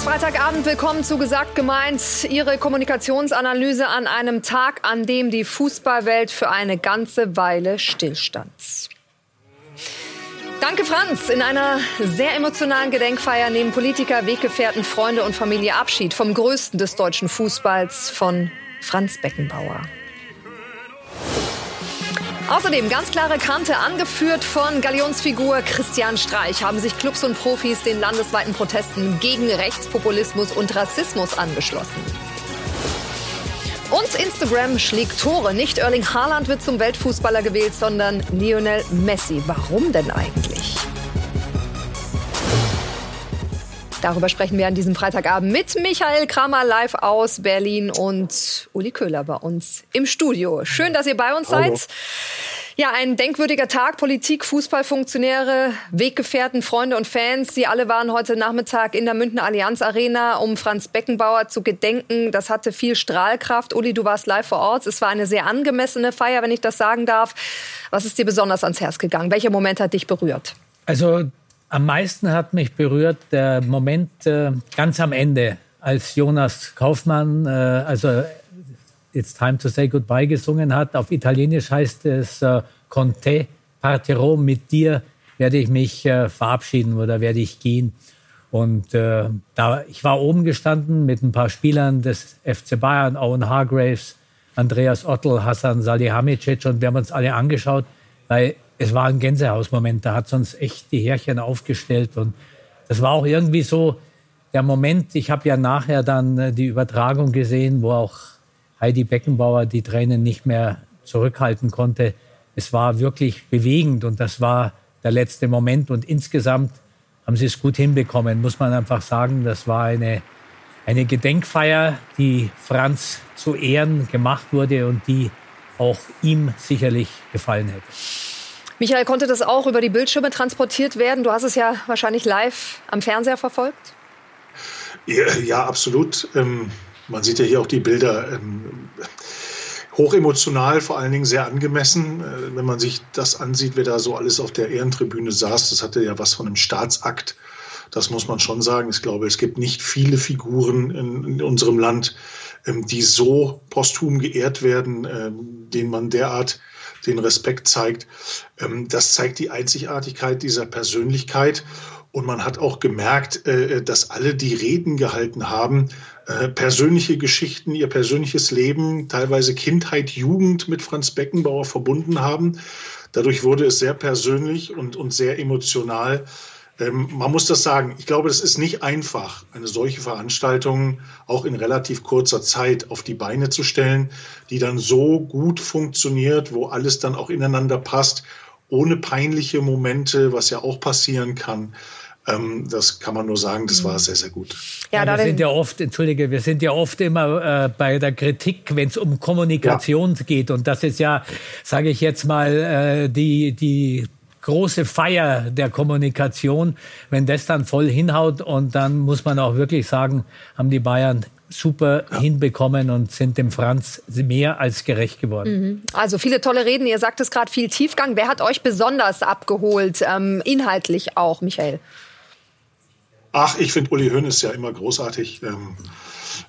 ist Freitagabend. Willkommen zu Gesagt gemeint. Ihre Kommunikationsanalyse an einem Tag, an dem die Fußballwelt für eine ganze Weile stillstand. Danke, Franz. In einer sehr emotionalen Gedenkfeier nehmen Politiker, Weggefährten, Freunde und Familie Abschied vom Größten des deutschen Fußballs, von Franz Beckenbauer. Außerdem ganz klare Kante, angeführt von Galionsfigur Christian Streich, haben sich Clubs und Profis den landesweiten Protesten gegen Rechtspopulismus und Rassismus angeschlossen. Und Instagram schlägt Tore. Nicht Erling Haaland wird zum Weltfußballer gewählt, sondern Lionel Messi. Warum denn eigentlich? Darüber sprechen wir an diesem Freitagabend mit Michael Kramer live aus Berlin und Uli Köhler bei uns im Studio. Schön, dass ihr bei uns Hallo. seid. Ja, ein denkwürdiger Tag. Politik, Fußballfunktionäre, Weggefährten, Freunde und Fans. Sie alle waren heute Nachmittag in der Münchner Allianz Arena, um Franz Beckenbauer zu gedenken. Das hatte viel Strahlkraft. Uli, du warst live vor Ort. Es war eine sehr angemessene Feier, wenn ich das sagen darf. Was ist dir besonders ans Herz gegangen? Welcher Moment hat dich berührt? Also am meisten hat mich berührt der Moment äh, ganz am Ende, als Jonas Kaufmann, äh, also It's Time to Say Goodbye gesungen hat. Auf Italienisch heißt es äh, Con te partirò, mit dir werde ich mich äh, verabschieden oder werde ich gehen. Und äh, da, ich war oben gestanden mit ein paar Spielern des FC Bayern, Owen Hargraves, Andreas Ottl, Hassan Salihamidzic und wir haben uns alle angeschaut, weil es war ein Gänsehausmoment. Da hat uns echt die Härchen aufgestellt. Und das war auch irgendwie so der Moment. Ich habe ja nachher dann äh, die Übertragung gesehen, wo auch Heidi Beckenbauer die Tränen nicht mehr zurückhalten konnte. Es war wirklich bewegend und das war der letzte Moment. Und insgesamt haben sie es gut hinbekommen, muss man einfach sagen. Das war eine, eine Gedenkfeier, die Franz zu Ehren gemacht wurde und die auch ihm sicherlich gefallen hätte. Michael, konnte das auch über die Bildschirme transportiert werden? Du hast es ja wahrscheinlich live am Fernseher verfolgt. Ja, ja absolut. Ähm, man sieht ja hier auch die Bilder. Ähm, hochemotional, vor allen Dingen sehr angemessen. Äh, wenn man sich das ansieht, wer da so alles auf der Ehrentribüne saß, das hatte ja was von einem Staatsakt. Das muss man schon sagen. Ich glaube, es gibt nicht viele Figuren in, in unserem Land, ähm, die so posthum geehrt werden, ähm, denen man derart den Respekt zeigt. Ähm, das zeigt die Einzigartigkeit dieser Persönlichkeit. Und man hat auch gemerkt, äh, dass alle, die Reden gehalten haben, äh, persönliche Geschichten, ihr persönliches Leben, teilweise Kindheit, Jugend mit Franz Beckenbauer verbunden haben. Dadurch wurde es sehr persönlich und, und sehr emotional. Ähm, man muss das sagen. Ich glaube, es ist nicht einfach, eine solche Veranstaltung auch in relativ kurzer Zeit auf die Beine zu stellen, die dann so gut funktioniert, wo alles dann auch ineinander passt, ohne peinliche Momente, was ja auch passieren kann. Ähm, das kann man nur sagen, das war sehr, sehr gut. Ja, ja wir sind ja oft, entschuldige, wir sind ja oft immer äh, bei der Kritik, wenn es um Kommunikation ja. geht. Und das ist ja, sage ich jetzt mal, äh, die, die große Feier der Kommunikation, wenn das dann voll hinhaut und dann muss man auch wirklich sagen, haben die Bayern super ja. hinbekommen und sind dem Franz mehr als gerecht geworden. Mhm. Also viele tolle Reden. Ihr sagt es gerade viel Tiefgang. Wer hat euch besonders abgeholt, ähm, inhaltlich auch, Michael? Ach, ich finde Uli Hoeneß ja immer großartig. Ähm,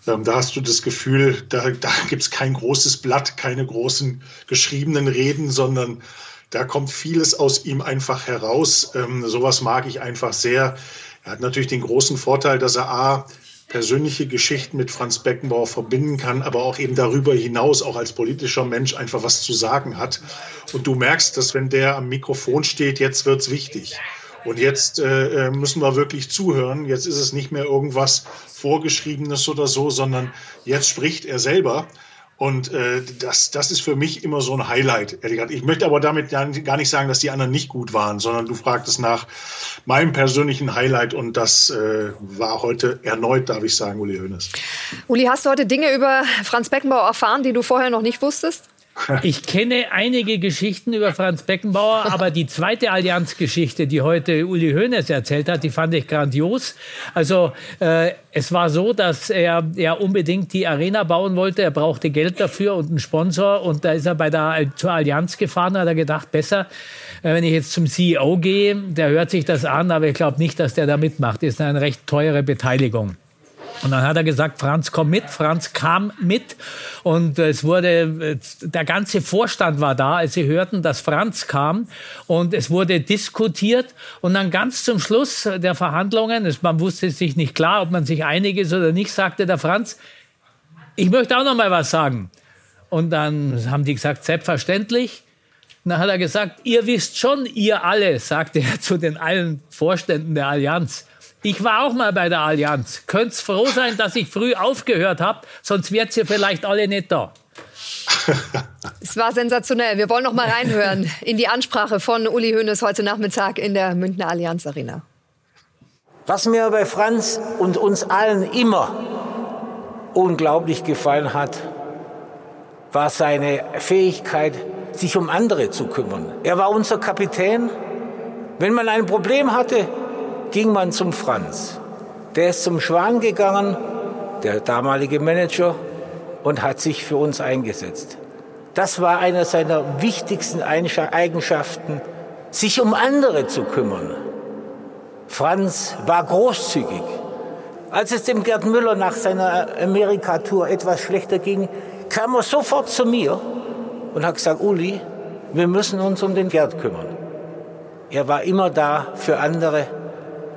ähm, da hast du das Gefühl, da, da gibt es kein großes Blatt, keine großen geschriebenen Reden, sondern da kommt vieles aus ihm einfach heraus. Ähm, sowas mag ich einfach sehr. Er hat natürlich den großen Vorteil, dass er A, persönliche Geschichten mit Franz Beckenbauer verbinden kann, aber auch eben darüber hinaus auch als politischer Mensch einfach was zu sagen hat. Und du merkst, dass wenn der am Mikrofon steht, jetzt wird's wichtig. Und jetzt äh, äh müssen wir wirklich zuhören. Jetzt ist es nicht mehr irgendwas Vorgeschriebenes oder so, sondern jetzt spricht er selber. Und äh, das, das ist für mich immer so ein Highlight, ehrlich gesagt. Ich möchte aber damit gar nicht sagen, dass die anderen nicht gut waren, sondern du fragtest nach meinem persönlichen Highlight und das äh, war heute erneut, darf ich sagen, Uli Hoeneß. Uli, hast du heute Dinge über Franz Beckenbauer erfahren, die du vorher noch nicht wusstest? Ich kenne einige Geschichten über Franz Beckenbauer, aber die zweite Allianz-Geschichte, die heute Uli Hoeneß erzählt hat, die fand ich grandios. Also äh, es war so, dass er, er unbedingt die Arena bauen wollte. Er brauchte Geld dafür und einen Sponsor. Und da ist er bei der zur Allianz gefahren, hat er gedacht, besser, äh, wenn ich jetzt zum CEO gehe, der hört sich das an, aber ich glaube nicht, dass der da mitmacht. Ist eine recht teure Beteiligung. Und dann hat er gesagt, Franz, komm mit. Franz kam mit und es wurde, der ganze Vorstand war da, als sie hörten, dass Franz kam und es wurde diskutiert und dann ganz zum Schluss der Verhandlungen, man wusste sich nicht klar, ob man sich einig ist oder nicht, sagte der Franz, ich möchte auch noch mal was sagen. Und dann haben die gesagt, selbstverständlich. Und dann hat er gesagt, ihr wisst schon, ihr alle, sagte er zu den allen Vorständen der Allianz, ich war auch mal bei der Allianz. Könnt's froh sein, dass ich früh aufgehört habe, sonst wärt ihr vielleicht alle nicht da. Es war sensationell. Wir wollen noch mal reinhören in die Ansprache von Uli Hoeneß heute Nachmittag in der Münchner Allianz Arena. Was mir bei Franz und uns allen immer unglaublich gefallen hat, war seine Fähigkeit, sich um andere zu kümmern. Er war unser Kapitän. Wenn man ein Problem hatte, ging man zum Franz. Der ist zum Schwan gegangen, der damalige Manager, und hat sich für uns eingesetzt. Das war einer seiner wichtigsten Eigenschaften, sich um andere zu kümmern. Franz war großzügig. Als es dem Gerd Müller nach seiner Amerika-Tour etwas schlechter ging, kam er sofort zu mir und hat gesagt, Uli, wir müssen uns um den Gerd kümmern. Er war immer da für andere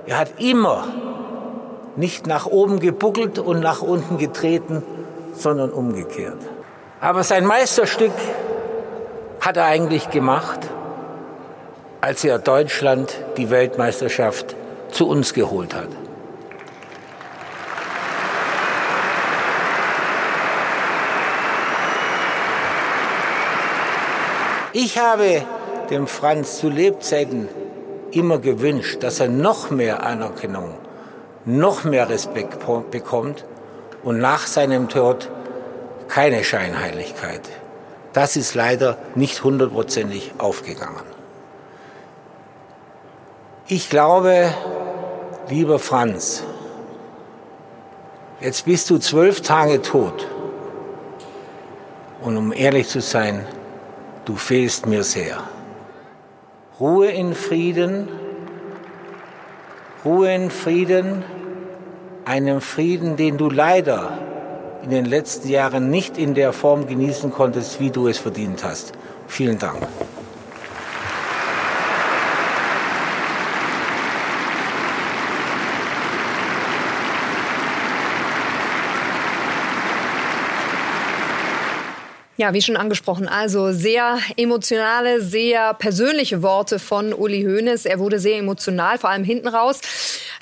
er hat immer nicht nach oben gebuckelt und nach unten getreten, sondern umgekehrt. Aber sein Meisterstück hat er eigentlich gemacht, als er Deutschland die Weltmeisterschaft zu uns geholt hat. Ich habe dem Franz zu Lebzeiten immer gewünscht, dass er noch mehr Anerkennung, noch mehr Respekt bekommt und nach seinem Tod keine Scheinheiligkeit. Das ist leider nicht hundertprozentig aufgegangen. Ich glaube, lieber Franz, jetzt bist du zwölf Tage tot. Und um ehrlich zu sein, du fehlst mir sehr. Ruhe in Frieden, Ruhe in Frieden, einem Frieden, den du leider in den letzten Jahren nicht in der Form genießen konntest, wie du es verdient hast. Vielen Dank. Ja, wie schon angesprochen, also sehr emotionale, sehr persönliche Worte von Uli Hoeneß. Er wurde sehr emotional, vor allem hinten raus.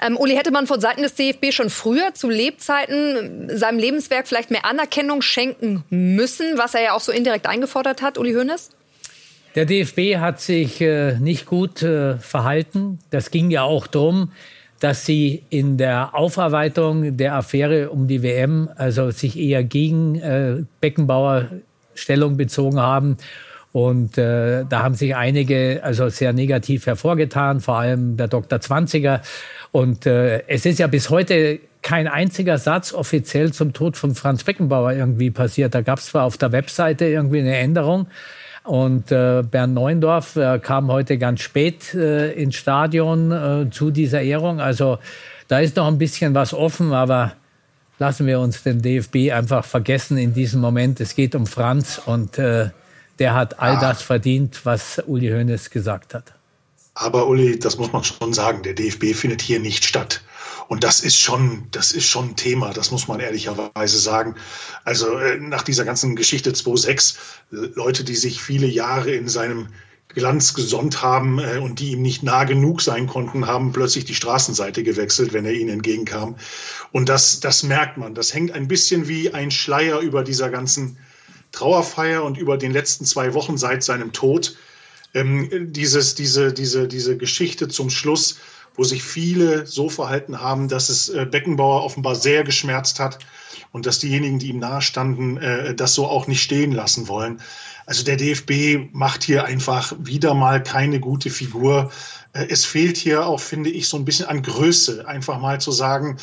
Ähm, Uli, hätte man von Seiten des DFB schon früher zu Lebzeiten seinem Lebenswerk vielleicht mehr Anerkennung schenken müssen, was er ja auch so indirekt eingefordert hat, Uli Hoeneß? Der DFB hat sich äh, nicht gut äh, verhalten. Das ging ja auch darum, dass sie in der Aufarbeitung der Affäre um die WM also sich eher gegen äh, Beckenbauer Stellung bezogen haben. Und äh, da haben sich einige also sehr negativ hervorgetan, vor allem der Dr. Zwanziger. Und äh, es ist ja bis heute kein einziger Satz offiziell zum Tod von Franz Beckenbauer irgendwie passiert. Da gab es zwar auf der Webseite irgendwie eine Änderung. Und äh, Bernd Neuendorf äh, kam heute ganz spät äh, ins Stadion äh, zu dieser Ehrung. Also da ist noch ein bisschen was offen, aber lassen wir uns den DFB einfach vergessen in diesem Moment. Es geht um Franz und äh, der hat all das verdient, was Uli Hoeneß gesagt hat. Aber Uli, das muss man schon sagen, der DFB findet hier nicht statt. Und das ist schon, das ist schon ein Thema, das muss man ehrlicherweise sagen. Also äh, nach dieser ganzen Geschichte 2.6, Leute, die sich viele Jahre in seinem Glanz gesonnt haben äh, und die ihm nicht nah genug sein konnten, haben plötzlich die Straßenseite gewechselt, wenn er ihnen entgegenkam. Und das, das merkt man. Das hängt ein bisschen wie ein Schleier über dieser ganzen Trauerfeier und über den letzten zwei Wochen seit seinem Tod. Ähm, dieses, diese, diese, diese Geschichte zum Schluss, wo sich viele so verhalten haben, dass es äh, Beckenbauer offenbar sehr geschmerzt hat und dass diejenigen, die ihm nahestanden, äh, das so auch nicht stehen lassen wollen. Also der DFB macht hier einfach wieder mal keine gute Figur. Äh, es fehlt hier auch, finde ich, so ein bisschen an Größe, einfach mal zu sagen,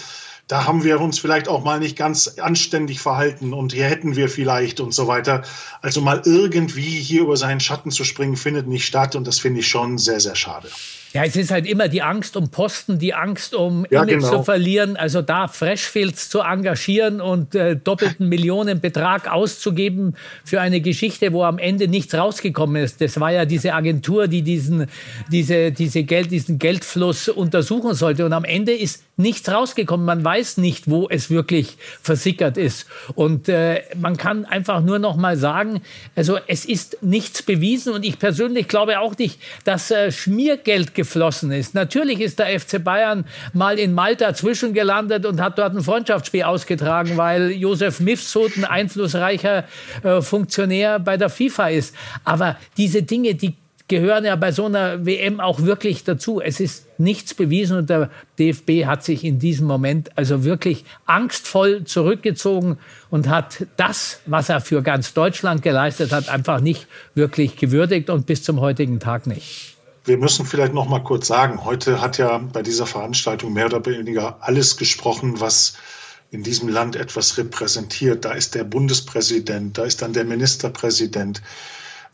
da haben wir uns vielleicht auch mal nicht ganz anständig verhalten und hier hätten wir vielleicht und so weiter. Also mal irgendwie hier über seinen Schatten zu springen, findet nicht statt und das finde ich schon sehr, sehr schade. Ja, es ist halt immer die Angst um Posten, die Angst um ja, Image genau. zu verlieren. Also da Freshfields zu engagieren und äh, doppelten Millionenbetrag auszugeben für eine Geschichte, wo am Ende nichts rausgekommen ist. Das war ja diese Agentur, die diesen, diese, diese Geld, diesen Geldfluss untersuchen sollte. Und am Ende ist nichts rausgekommen. Man weiß nicht, wo es wirklich versickert ist. Und äh, man kann einfach nur noch mal sagen, also es ist nichts bewiesen. Und ich persönlich glaube auch nicht, dass äh, Schmiergeld geflossen ist. Natürlich ist der FC Bayern mal in Malta zwischengelandet und hat dort ein Freundschaftsspiel ausgetragen, weil Josef Mifsud ein einflussreicher äh, Funktionär bei der FIFA ist. Aber diese Dinge, die gehören ja bei so einer WM auch wirklich dazu. Es ist nichts bewiesen und der DFB hat sich in diesem Moment also wirklich angstvoll zurückgezogen und hat das, was er für ganz Deutschland geleistet hat, einfach nicht wirklich gewürdigt und bis zum heutigen Tag nicht. Wir müssen vielleicht noch mal kurz sagen, heute hat ja bei dieser Veranstaltung mehr oder weniger alles gesprochen, was in diesem Land etwas repräsentiert. Da ist der Bundespräsident, da ist dann der Ministerpräsident,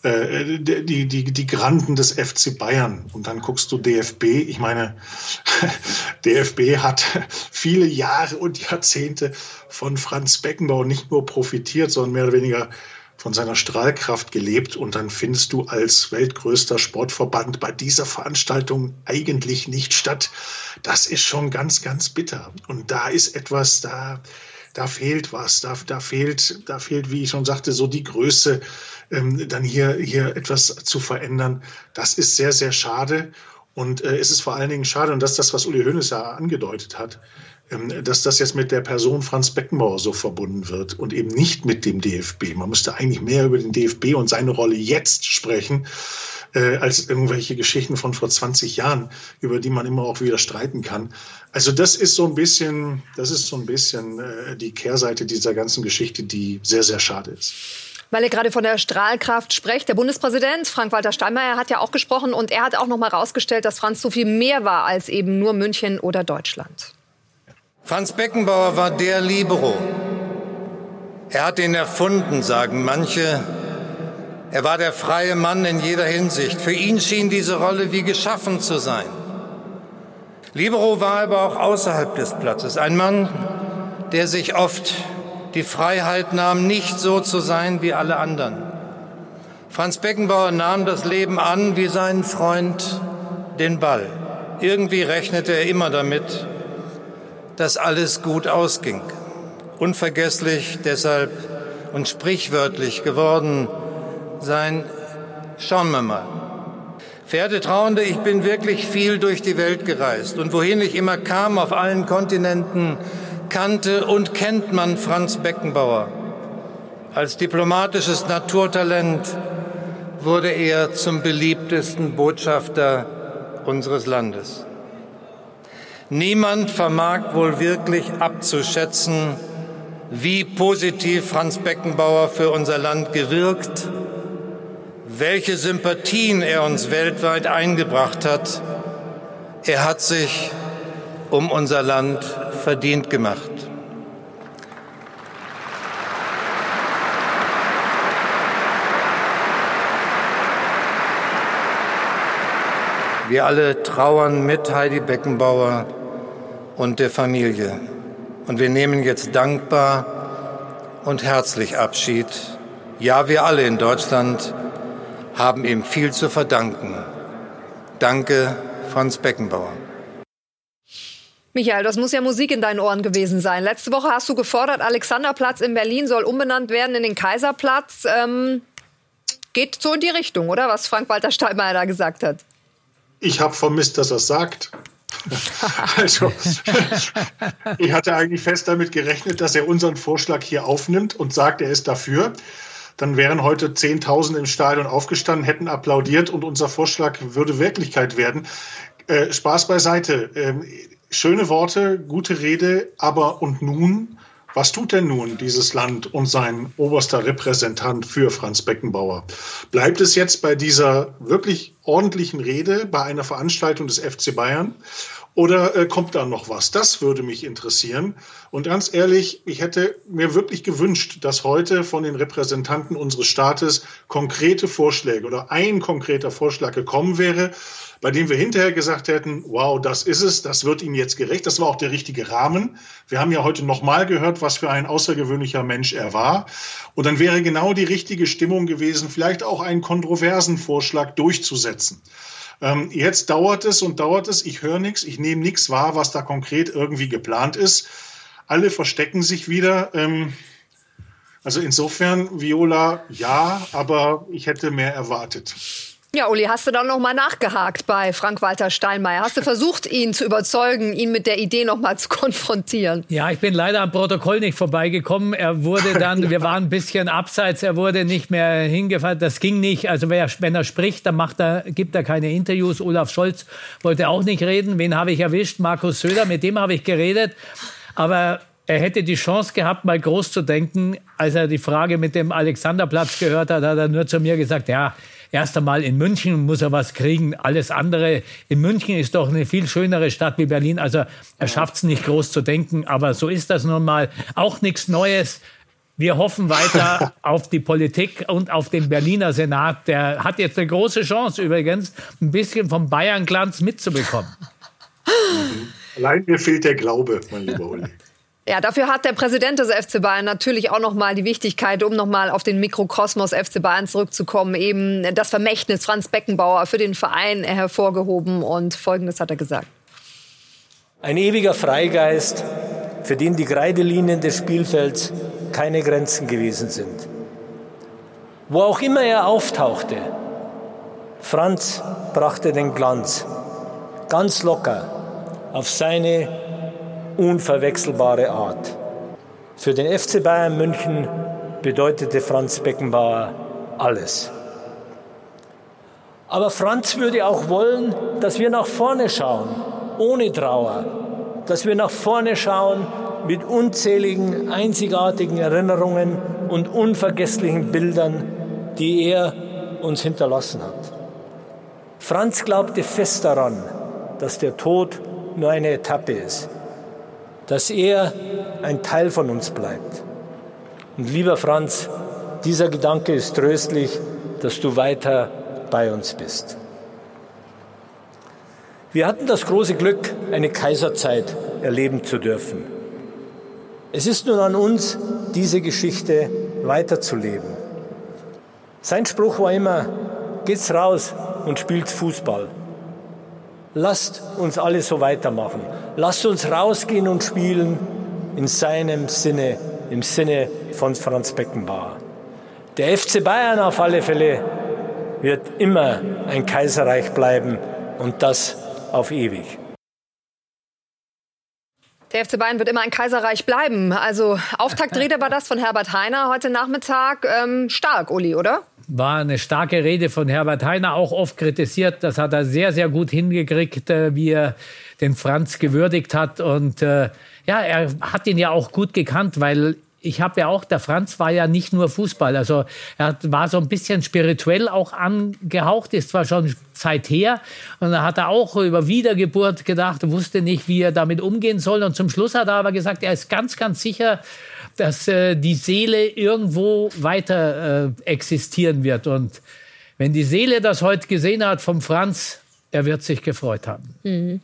äh, die, die, die Granden des FC Bayern. Und dann guckst du DFB. Ich meine, DFB hat viele Jahre und Jahrzehnte von Franz Beckenbauer nicht nur profitiert, sondern mehr oder weniger von seiner Strahlkraft gelebt und dann findest du als weltgrößter Sportverband bei dieser Veranstaltung eigentlich nicht statt. Das ist schon ganz, ganz bitter. Und da ist etwas, da, da fehlt was, da, da fehlt, da fehlt, wie ich schon sagte, so die Größe, ähm, dann hier, hier etwas zu verändern. Das ist sehr, sehr schade. Und äh, es ist vor allen Dingen schade, und das ist das, was Uli Hoeneß ja angedeutet hat, dass das jetzt mit der Person Franz Beckenbauer so verbunden wird und eben nicht mit dem DFB. Man müsste eigentlich mehr über den DFB und seine Rolle jetzt sprechen, äh, als irgendwelche Geschichten von vor 20 Jahren, über die man immer auch wieder streiten kann. Also das ist so ein bisschen, das ist so ein bisschen äh, die Kehrseite dieser ganzen Geschichte, die sehr, sehr schade ist. Weil ihr gerade von der Strahlkraft sprecht. Der Bundespräsident Frank-Walter Steinmeier hat ja auch gesprochen und er hat auch noch mal herausgestellt, dass Franz so viel mehr war als eben nur München oder Deutschland. Franz Beckenbauer war der Libero. Er hat ihn erfunden, sagen manche. Er war der freie Mann in jeder Hinsicht. Für ihn schien diese Rolle wie geschaffen zu sein. Libero war aber auch außerhalb des Platzes ein Mann, der sich oft die Freiheit nahm, nicht so zu sein wie alle anderen. Franz Beckenbauer nahm das Leben an wie sein Freund den Ball. Irgendwie rechnete er immer damit, dass alles gut ausging. Unvergesslich deshalb und sprichwörtlich geworden sein Schauen wir mal. Verehrte Trauende, ich bin wirklich viel durch die Welt gereist und wohin ich immer kam, auf allen Kontinenten, kannte und kennt man Franz Beckenbauer. Als diplomatisches Naturtalent wurde er zum beliebtesten Botschafter unseres Landes. Niemand vermag wohl wirklich abzuschätzen, wie positiv Franz Beckenbauer für unser Land gewirkt, welche Sympathien er uns weltweit eingebracht hat. Er hat sich um unser Land verdient gemacht. Wir alle trauern mit Heidi Beckenbauer und der Familie. Und wir nehmen jetzt dankbar und herzlich Abschied. Ja, wir alle in Deutschland haben ihm viel zu verdanken. Danke, Franz Beckenbauer. Michael, das muss ja Musik in deinen Ohren gewesen sein. Letzte Woche hast du gefordert, Alexanderplatz in Berlin soll umbenannt werden in den Kaiserplatz. Ähm, geht so in die Richtung, oder? Was Frank-Walter Steinmeier da gesagt hat. Ich habe vermisst, dass er es sagt. also, ich hatte eigentlich fest damit gerechnet, dass er unseren Vorschlag hier aufnimmt und sagt, er ist dafür. Dann wären heute 10.000 im Stadion aufgestanden, hätten applaudiert und unser Vorschlag würde Wirklichkeit werden. Äh, Spaß beiseite. Ähm, schöne Worte, gute Rede, aber und nun? Was tut denn nun dieses Land und sein oberster Repräsentant für Franz Beckenbauer? Bleibt es jetzt bei dieser wirklich ordentlichen Rede bei einer Veranstaltung des FC Bayern? Oder äh, kommt da noch was? Das würde mich interessieren. Und ganz ehrlich, ich hätte mir wirklich gewünscht, dass heute von den Repräsentanten unseres Staates konkrete Vorschläge oder ein konkreter Vorschlag gekommen wäre, bei dem wir hinterher gesagt hätten, wow, das ist es, das wird ihm jetzt gerecht. Das war auch der richtige Rahmen. Wir haben ja heute nochmal gehört, was für ein außergewöhnlicher Mensch er war. Und dann wäre genau die richtige Stimmung gewesen, vielleicht auch einen kontroversen Vorschlag durchzusetzen. Ähm, jetzt dauert es und dauert es. Ich höre nichts, ich nehme nichts wahr, was da konkret irgendwie geplant ist. Alle verstecken sich wieder. Ähm, also insofern, Viola, ja, aber ich hätte mehr erwartet. Ja, Uli, hast du dann noch mal nachgehakt bei Frank-Walter Steinmeier? Hast du versucht, ihn zu überzeugen, ihn mit der Idee noch mal zu konfrontieren? Ja, ich bin leider am Protokoll nicht vorbeigekommen. Er wurde dann, wir waren ein bisschen abseits, er wurde nicht mehr hingefallen. Das ging nicht. Also wenn er, wenn er spricht, dann macht er, gibt er keine Interviews. Olaf Scholz wollte auch nicht reden. Wen habe ich erwischt? Markus Söder, mit dem habe ich geredet. Aber er hätte die Chance gehabt, mal groß zu denken. Als er die Frage mit dem Alexanderplatz gehört hat, hat er nur zu mir gesagt, ja, erst einmal in München muss er was kriegen. Alles andere, in München ist doch eine viel schönere Stadt wie Berlin. Also er schafft es nicht groß zu denken, aber so ist das nun mal. Auch nichts Neues. Wir hoffen weiter auf die Politik und auf den Berliner Senat. Der hat jetzt eine große Chance übrigens, ein bisschen vom Bayern-Glanz mitzubekommen. Allein mir fehlt der Glaube, mein lieber Uli. Ja, dafür hat der Präsident des FC Bayern natürlich auch nochmal die Wichtigkeit, um nochmal auf den Mikrokosmos FC Bayern zurückzukommen, eben das Vermächtnis Franz Beckenbauer für den Verein hervorgehoben. Und Folgendes hat er gesagt. Ein ewiger Freigeist, für den die Kreidelinien des Spielfelds keine Grenzen gewesen sind. Wo auch immer er auftauchte, Franz brachte den Glanz, ganz locker, auf seine unverwechselbare Art. Für den FC Bayern München bedeutete Franz Beckenbauer alles. Aber Franz würde auch wollen, dass wir nach vorne schauen, ohne Trauer, dass wir nach vorne schauen mit unzähligen einzigartigen Erinnerungen und unvergesslichen Bildern, die er uns hinterlassen hat. Franz glaubte fest daran, dass der Tod nur eine Etappe ist dass er ein Teil von uns bleibt. Und lieber Franz, dieser Gedanke ist tröstlich, dass du weiter bei uns bist. Wir hatten das große Glück, eine Kaiserzeit erleben zu dürfen. Es ist nun an uns, diese Geschichte weiterzuleben. Sein Spruch war immer, geht's raus und spielt Fußball. Lasst uns alle so weitermachen. Lasst uns rausgehen und spielen in seinem Sinne, im Sinne von Franz Beckenbauer. Der FC Bayern auf alle Fälle wird immer ein Kaiserreich bleiben und das auf ewig. Der FC Bayern wird immer ein Kaiserreich bleiben. Also Auftaktrede war das von Herbert Heiner heute Nachmittag. Ähm, stark, Uli, oder? War eine starke Rede von Herbert Heiner, auch oft kritisiert. Das hat er sehr, sehr gut hingekriegt, äh, wie er den Franz gewürdigt hat. Und äh, ja, er hat ihn ja auch gut gekannt, weil ich habe ja auch, der Franz war ja nicht nur Fußball. Also er war so ein bisschen spirituell auch angehaucht, ist zwar schon Zeit her. Und da hat er auch über Wiedergeburt gedacht, wusste nicht, wie er damit umgehen soll. Und zum Schluss hat er aber gesagt, er ist ganz, ganz sicher, dass äh, die Seele irgendwo weiter äh, existieren wird. Und wenn die Seele das heute gesehen hat vom Franz, er wird sich gefreut haben. Mhm.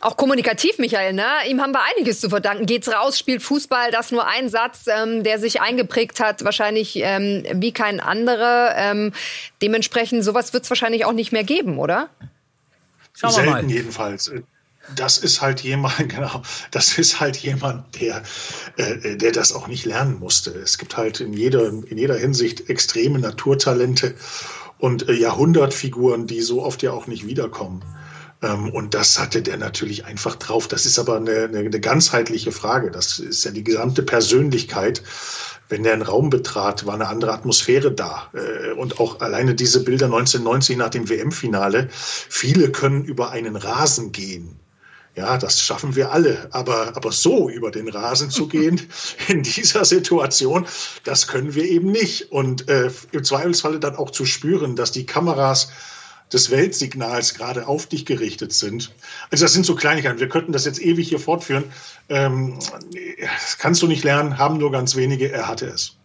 Auch kommunikativ, Michael, ne? ihm haben wir einiges zu verdanken. Geht's raus, spielt Fußball, das nur ein Satz, ähm, der sich eingeprägt hat, wahrscheinlich ähm, wie kein anderer. Ähm, dementsprechend, sowas wird es wahrscheinlich auch nicht mehr geben, oder? Schauen Selten wir mal. jedenfalls. Das ist halt jemand, genau, das ist halt jemand, der, äh, der das auch nicht lernen musste. Es gibt halt in jeder, in jeder Hinsicht extreme Naturtalente und äh, Jahrhundertfiguren, die so oft ja auch nicht wiederkommen. Ähm, und das hatte der natürlich einfach drauf. Das ist aber eine, eine, eine ganzheitliche Frage. Das ist ja die gesamte Persönlichkeit. Wenn er einen Raum betrat, war eine andere Atmosphäre da. Äh, und auch alleine diese Bilder 1990 nach dem WM-Finale. Viele können über einen Rasen gehen. Ja, das schaffen wir alle. Aber, aber so über den Rasen zu gehen in dieser Situation, das können wir eben nicht. Und äh, im Zweifelsfalle dann auch zu spüren, dass die Kameras des Weltsignals gerade auf dich gerichtet sind. Also das sind so Kleinigkeiten. Wir könnten das jetzt ewig hier fortführen. Ähm, das kannst du nicht lernen, haben nur ganz wenige. Er hatte es.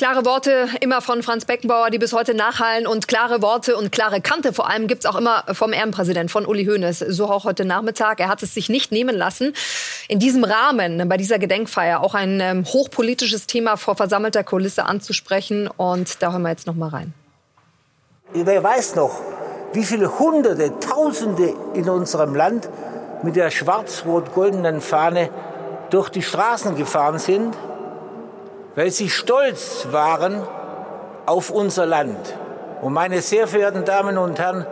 Klare Worte immer von Franz Beckenbauer, die bis heute nachhallen. Und klare Worte und klare Kante vor allem gibt es auch immer vom Ehrenpräsident, von Uli Hoeneß. So auch heute Nachmittag. Er hat es sich nicht nehmen lassen, in diesem Rahmen, bei dieser Gedenkfeier, auch ein ähm, hochpolitisches Thema vor versammelter Kulisse anzusprechen. Und da hören wir jetzt noch mal rein. Wer weiß noch, wie viele Hunderte, Tausende in unserem Land mit der schwarz-rot-goldenen Fahne durch die Straßen gefahren sind weil sie stolz waren auf unser Land. Und meine sehr verehrten Damen und Herren,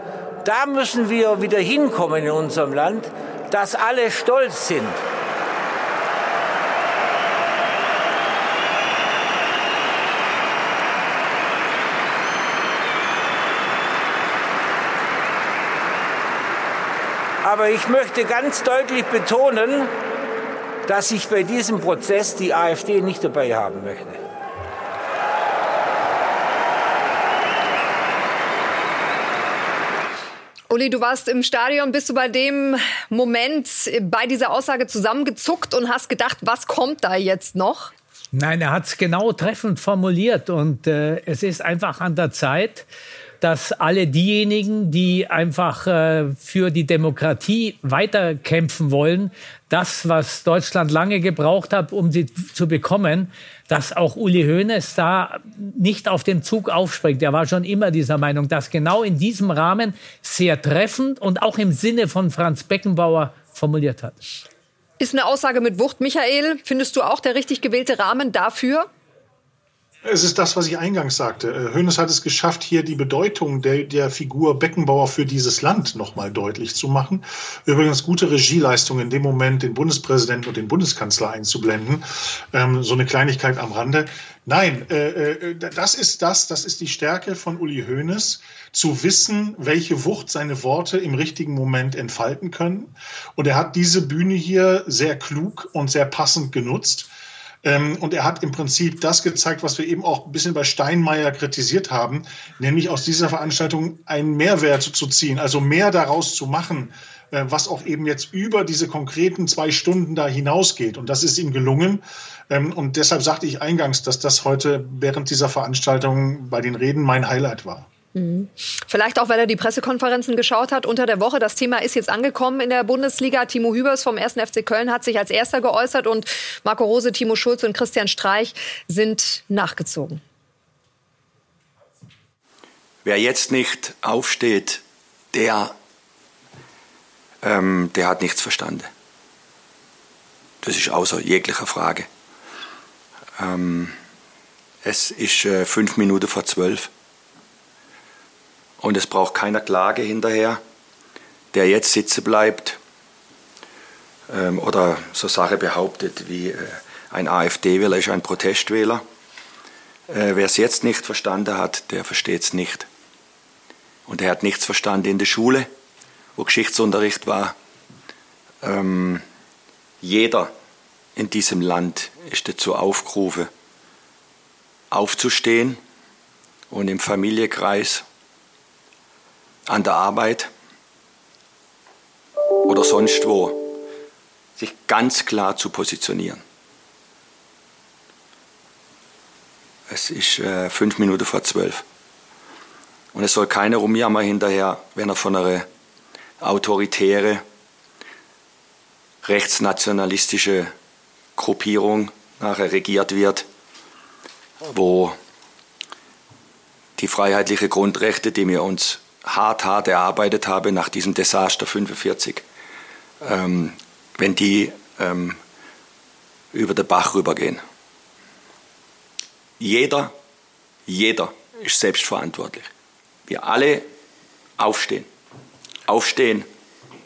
da müssen wir wieder hinkommen in unserem Land, dass alle stolz sind. Aber ich möchte ganz deutlich betonen, dass ich bei diesem Prozess die AfD nicht dabei haben möchte. Uli, du warst im Stadion, bist du bei dem Moment bei dieser Aussage zusammengezuckt und hast gedacht, was kommt da jetzt noch? Nein, er hat es genau treffend formuliert und äh, es ist einfach an der Zeit, dass alle diejenigen, die einfach äh, für die Demokratie weiterkämpfen wollen, das, was Deutschland lange gebraucht hat, um sie zu bekommen, dass auch Uli Hoeneß da nicht auf den Zug aufspringt. Er war schon immer dieser Meinung, dass genau in diesem Rahmen sehr treffend und auch im Sinne von Franz Beckenbauer formuliert hat. Ist eine Aussage mit Wucht. Michael, findest du auch der richtig gewählte Rahmen dafür? Es ist das, was ich eingangs sagte. Äh, Hönes hat es geschafft, hier die Bedeutung der, der Figur Beckenbauer für dieses Land nochmal deutlich zu machen. Übrigens gute Regieleistung in dem Moment, den Bundespräsidenten und den Bundeskanzler einzublenden. Ähm, so eine Kleinigkeit am Rande. Nein, äh, äh, das ist das, das ist die Stärke von Uli Hoeneß, zu wissen, welche Wucht seine Worte im richtigen Moment entfalten können. Und er hat diese Bühne hier sehr klug und sehr passend genutzt. Ähm, und er hat im Prinzip das gezeigt, was wir eben auch ein bisschen bei Steinmeier kritisiert haben, nämlich aus dieser Veranstaltung einen Mehrwert zu ziehen, also mehr daraus zu machen, äh, was auch eben jetzt über diese konkreten zwei Stunden da hinausgeht. Und das ist ihm gelungen. Ähm, und deshalb sagte ich eingangs, dass das heute während dieser Veranstaltung bei den Reden mein Highlight war. Mhm. Vielleicht auch, weil er die Pressekonferenzen geschaut hat unter der Woche. Das Thema ist jetzt angekommen in der Bundesliga. Timo Hübers vom 1. FC Köln hat sich als erster geäußert und Marco Rose, Timo Schulz und Christian Streich sind nachgezogen. Wer jetzt nicht aufsteht, der, ähm, der hat nichts verstanden. Das ist außer jeglicher Frage. Ähm, es ist äh, fünf Minuten vor zwölf. Und es braucht keiner Klage hinterher, der jetzt sitzen bleibt ähm, oder so Sache behauptet wie äh, ein AfD-Wähler ist ein Protestwähler. Äh, Wer es jetzt nicht verstanden hat, der versteht es nicht. Und er hat nichts verstanden in der Schule, wo Geschichtsunterricht war. Ähm, jeder in diesem Land ist dazu aufgerufen, aufzustehen und im Familienkreis an der Arbeit oder sonst wo, sich ganz klar zu positionieren. Es ist äh, fünf Minuten vor zwölf. Und es soll keiner rumjammern hinterher, wenn er von einer autoritäre, rechtsnationalistische Gruppierung nachher regiert wird, wo die freiheitlichen Grundrechte, die wir uns hart, hart erarbeitet habe nach diesem Desaster 45, ähm, wenn die ähm, über den Bach rübergehen. Jeder, jeder ist selbstverantwortlich. Wir alle aufstehen. Aufstehen,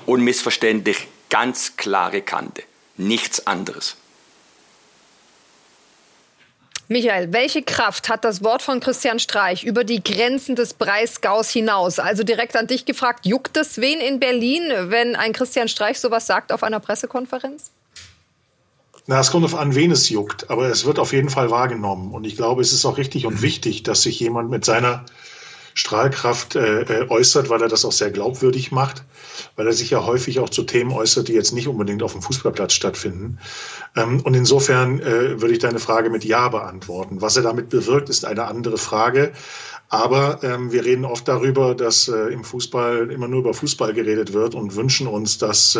unmissverständlich, ganz klare Kante. Nichts anderes. Michael, welche Kraft hat das Wort von Christian Streich über die Grenzen des Breisgaus hinaus? Also direkt an dich gefragt, juckt es wen in Berlin, wenn ein Christian Streich sowas sagt auf einer Pressekonferenz? Na, es kommt auf an, wen es juckt, aber es wird auf jeden Fall wahrgenommen. Und ich glaube, es ist auch richtig und wichtig, dass sich jemand mit seiner Strahlkraft äh, äh, äußert, weil er das auch sehr glaubwürdig macht, weil er sich ja häufig auch zu Themen äußert, die jetzt nicht unbedingt auf dem Fußballplatz stattfinden. Ähm, und insofern äh, würde ich deine Frage mit Ja beantworten. Was er damit bewirkt, ist eine andere Frage. Aber ähm, wir reden oft darüber, dass äh, im Fußball immer nur über Fußball geredet wird und wünschen uns, dass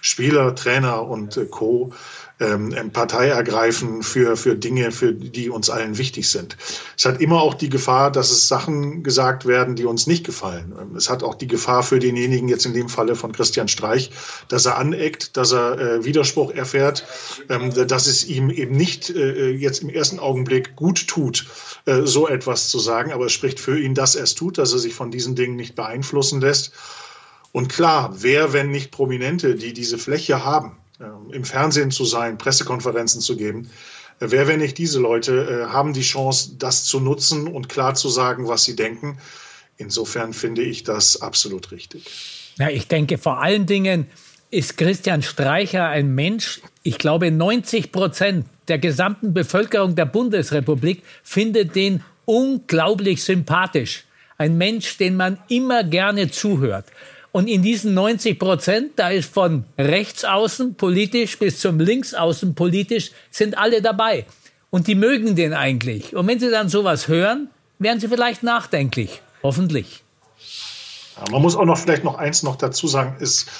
Spieler, Trainer und Co ähm, Partei ergreifen für, für Dinge, für die uns allen wichtig sind. Es hat immer auch die Gefahr, dass es Sachen gesagt werden, die uns nicht gefallen. Ähm, es hat auch die Gefahr für denjenigen, jetzt in dem Falle von Christian Streich, dass er aneckt, dass er äh, Widerspruch erfährt, ähm, dass es ihm eben nicht äh, jetzt im ersten Augenblick gut tut, äh, so etwas zu sagen. Aber es spricht für ihn, dass er es tut, dass er sich von diesen Dingen nicht beeinflussen lässt. Und klar, wer, wenn nicht Prominente, die diese Fläche haben, im Fernsehen zu sein, Pressekonferenzen zu geben. Äh, wer, wenn nicht diese Leute, äh, haben die Chance, das zu nutzen und klar zu sagen, was sie denken. Insofern finde ich das absolut richtig. Ja, ich denke vor allen Dingen ist Christian Streicher ein Mensch. Ich glaube, 90 Prozent der gesamten Bevölkerung der Bundesrepublik findet den unglaublich sympathisch. Ein Mensch, den man immer gerne zuhört. Und in diesen 90 Prozent, da ist von rechts außen politisch bis zum links außen politisch, sind alle dabei. Und die mögen den eigentlich. Und wenn sie dann sowas hören, werden sie vielleicht nachdenklich. Hoffentlich. Ja, man muss auch noch vielleicht noch eins noch dazu sagen, ist,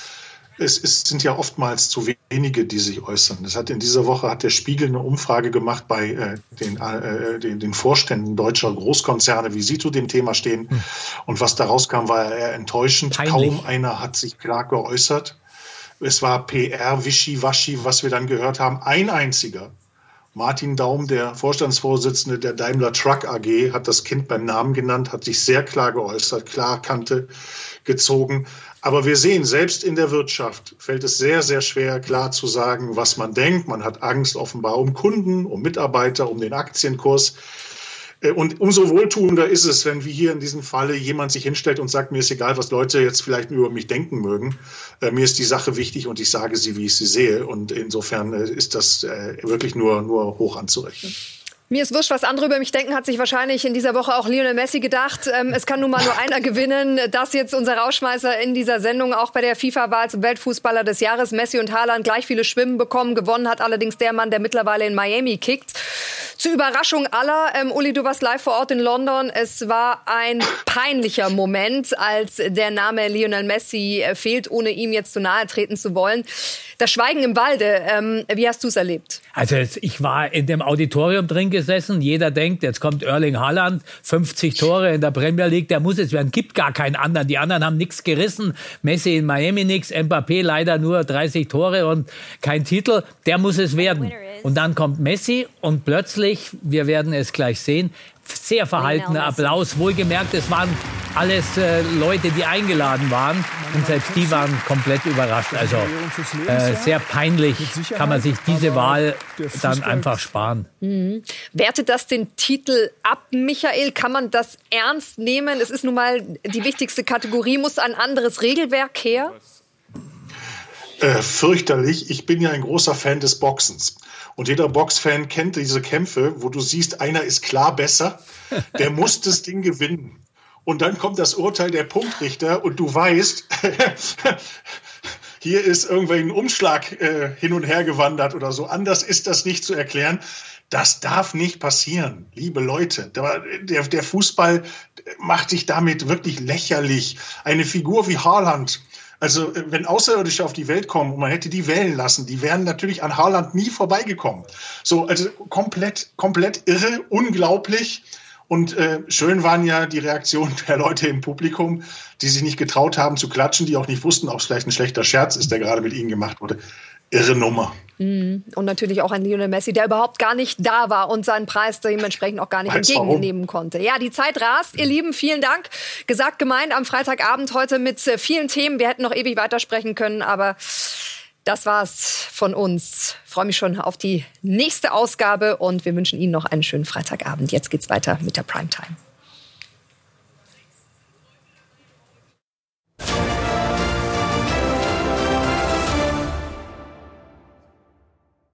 es, es, sind ja oftmals zu wenige, die sich äußern. Es hat in dieser Woche hat der Spiegel eine Umfrage gemacht bei äh, den, äh, den, den, Vorständen deutscher Großkonzerne, wie sie zu dem Thema stehen. Hm. Und was daraus kam, war eher enttäuschend. Peinlich. Kaum einer hat sich klar geäußert. Es war PR, Wischiwaschi, was wir dann gehört haben. Ein einziger. Martin Daum, der Vorstandsvorsitzende der Daimler Truck AG, hat das Kind beim Namen genannt, hat sich sehr klar geäußert, klar Kante gezogen. Aber wir sehen, selbst in der Wirtschaft fällt es sehr, sehr schwer, klar zu sagen, was man denkt. Man hat Angst offenbar um Kunden, um Mitarbeiter, um den Aktienkurs. Äh, und umso wohltuender ist es, wenn wie hier in diesem Falle jemand sich hinstellt und sagt, mir ist egal, was Leute jetzt vielleicht über mich denken mögen. Äh, mir ist die Sache wichtig und ich sage sie, wie ich sie sehe. Und insofern äh, ist das wirklich nur, nur hoch anzurechnen. Mir ist wurscht, was andere über mich denken, hat sich wahrscheinlich in dieser Woche auch Lionel Messi gedacht. Ähm, es kann nun mal nur einer gewinnen. Das jetzt unser Rauschmeißer in dieser Sendung auch bei der FIFA-Wahl zum Weltfußballer des Jahres. Messi und Haaland gleich viele Schwimmen bekommen. Gewonnen hat allerdings der Mann, der mittlerweile in Miami kickt. Zur Überraschung aller, ähm, Uli, du warst live vor Ort in London. Es war ein peinlicher Moment, als der Name Lionel Messi äh, fehlt, ohne ihm jetzt zu nahe treten zu wollen. Das Schweigen im Walde, ähm, wie hast du es erlebt? Also ich war in dem Auditorium drin gesessen. Jeder denkt, jetzt kommt Erling Haaland, 50 Tore in der Premier League, der muss es werden. Gibt gar keinen anderen. Die anderen haben nichts gerissen. Messi in Miami nichts, Mbappé leider nur 30 Tore und kein Titel. Der muss es werden. Und dann kommt Messi und plötzlich, wir werden es gleich sehen, sehr verhaltener Applaus. Wohlgemerkt, es waren alles äh, Leute, die eingeladen waren. Und selbst die waren komplett überrascht. Also äh, sehr peinlich kann man sich diese Wahl dann einfach sparen. Mhm. Wertet das den Titel ab, Michael? Kann man das ernst nehmen? Es ist nun mal die wichtigste Kategorie. Muss ein anderes Regelwerk her? Äh, fürchterlich. Ich bin ja ein großer Fan des Boxens. Und jeder Boxfan kennt diese Kämpfe, wo du siehst, einer ist klar besser, der muss das Ding gewinnen. Und dann kommt das Urteil der Punktrichter und du weißt, hier ist irgendwie ein Umschlag äh, hin und her gewandert oder so. Anders ist das nicht zu erklären. Das darf nicht passieren, liebe Leute. Der, der Fußball macht sich damit wirklich lächerlich. Eine Figur wie Haaland, also äh, wenn Außerirdische auf die Welt kommen und man hätte die wählen lassen, die wären natürlich an Haaland nie vorbeigekommen. So, also komplett, komplett irre, unglaublich. Und äh, schön waren ja die Reaktionen der Leute im Publikum, die sich nicht getraut haben zu klatschen, die auch nicht wussten, ob es vielleicht ein schlechter Scherz ist, der gerade mit ihnen gemacht wurde irre Nummer. Mhm. Und natürlich auch ein Lionel Messi, der überhaupt gar nicht da war und seinen Preis dementsprechend auch gar nicht Weiß entgegennehmen warum? konnte. Ja, die Zeit rast. Ihr Lieben, vielen Dank. Gesagt, gemeint am Freitagabend heute mit äh, vielen Themen. Wir hätten noch ewig weitersprechen können, aber das war's von uns. Ich freue mich schon auf die nächste Ausgabe und wir wünschen Ihnen noch einen schönen Freitagabend. Jetzt geht's weiter mit der Primetime.